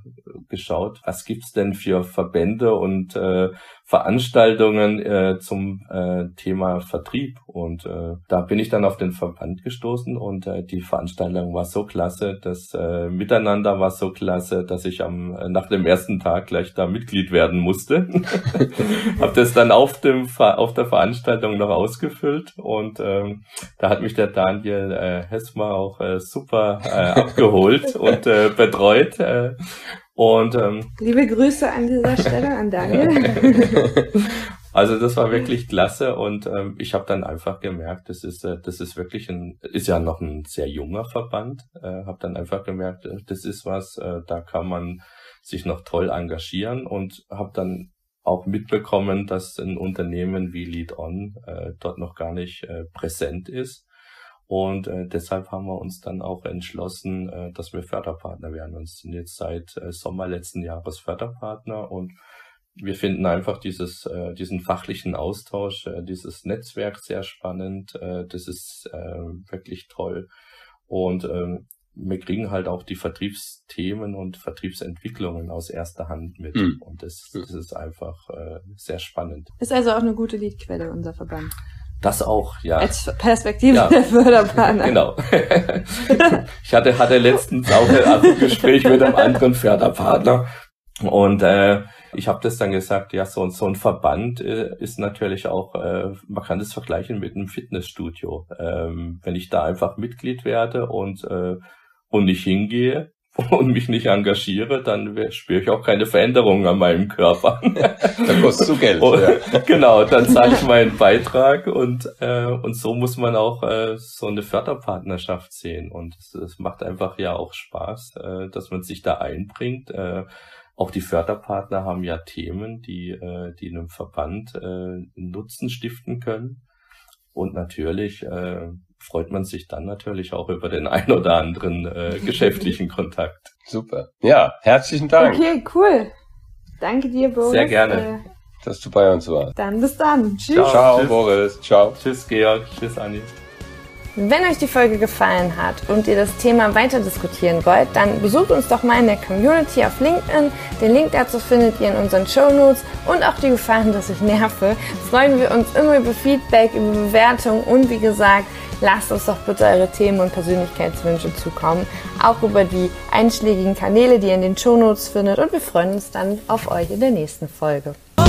geschaut, was gibt's denn für Verbände und äh, Veranstaltungen äh, zum äh, Thema Vertrieb. Und äh, da bin ich dann auf den Verband gestoßen und äh, die Veranstaltung war so klasse, das äh, Miteinander war so klasse, dass ich am äh, nach dem ersten Tag gleich da Mitglied werden musste. habe das dann auf dem auf der Veranstaltung noch ausgefüllt und äh, da hat mich der Daniel äh, Hessmer auch äh, super äh, abgeholt und äh, betreut. Äh, und ähm, liebe Grüße an dieser Stelle an Daniel. also das war wirklich klasse und ähm, ich habe dann einfach gemerkt, das ist äh, das ist wirklich ein ist ja noch ein sehr junger Verband. Äh, habe dann einfach gemerkt, äh, das ist was, äh, da kann man sich noch toll engagieren und habe dann auch mitbekommen, dass ein Unternehmen wie Lead On äh, dort noch gar nicht äh, präsent ist. Und äh, deshalb haben wir uns dann auch entschlossen, äh, dass wir Förderpartner werden. Und sind jetzt seit äh, Sommer letzten Jahres Förderpartner und wir finden einfach dieses, äh, diesen fachlichen Austausch, äh, dieses Netzwerk sehr spannend. Äh, das ist äh, wirklich toll. Und äh, wir kriegen halt auch die Vertriebsthemen und Vertriebsentwicklungen aus erster Hand mit. Mhm. Und das, das ist einfach äh, sehr spannend. Ist also auch eine gute Liedquelle, unser Verband. Das auch, ja. Als Perspektive ja. der Förderpartner. Genau. ich hatte, hatte letztens auch ein Gespräch mit einem anderen Förderpartner und äh, ich habe das dann gesagt, ja, so, so ein Verband äh, ist natürlich auch, äh, man kann das vergleichen mit einem Fitnessstudio. Ähm, wenn ich da einfach Mitglied werde und, äh, und nicht hingehe, und mich nicht engagiere, dann spüre ich auch keine Veränderungen an meinem Körper. dann kostet du Geld. Und, ja. Genau, dann zahle ich meinen Beitrag und, äh, und so muss man auch äh, so eine Förderpartnerschaft sehen. Und es, es macht einfach ja auch Spaß, äh, dass man sich da einbringt. Äh, auch die Förderpartner haben ja Themen, die, äh, die einem Verband äh, Nutzen stiften können. Und natürlich äh, freut man sich dann natürlich auch über den ein oder anderen äh, geschäftlichen Kontakt. Super. Ja, herzlichen Dank. Okay, cool. Danke dir, Boris. Sehr gerne. Äh, dass du bei uns warst. Dann bis dann. Tschüss. Ciao, Ciao Boris. Ciao. Tschüss, Georg. Tschüss, Anni. Wenn euch die Folge gefallen hat und ihr das Thema weiter diskutieren wollt, dann besucht uns doch mal in der Community auf LinkedIn. Den Link dazu findet ihr in unseren Show Notes und auch die Gefahren, dass ich nerve. Freuen wir uns immer über Feedback, über Bewertungen und wie gesagt, lasst uns doch bitte eure Themen und Persönlichkeitswünsche zukommen, auch über die einschlägigen Kanäle, die ihr in den Shownotes findet und wir freuen uns dann auf euch in der nächsten Folge. Oh,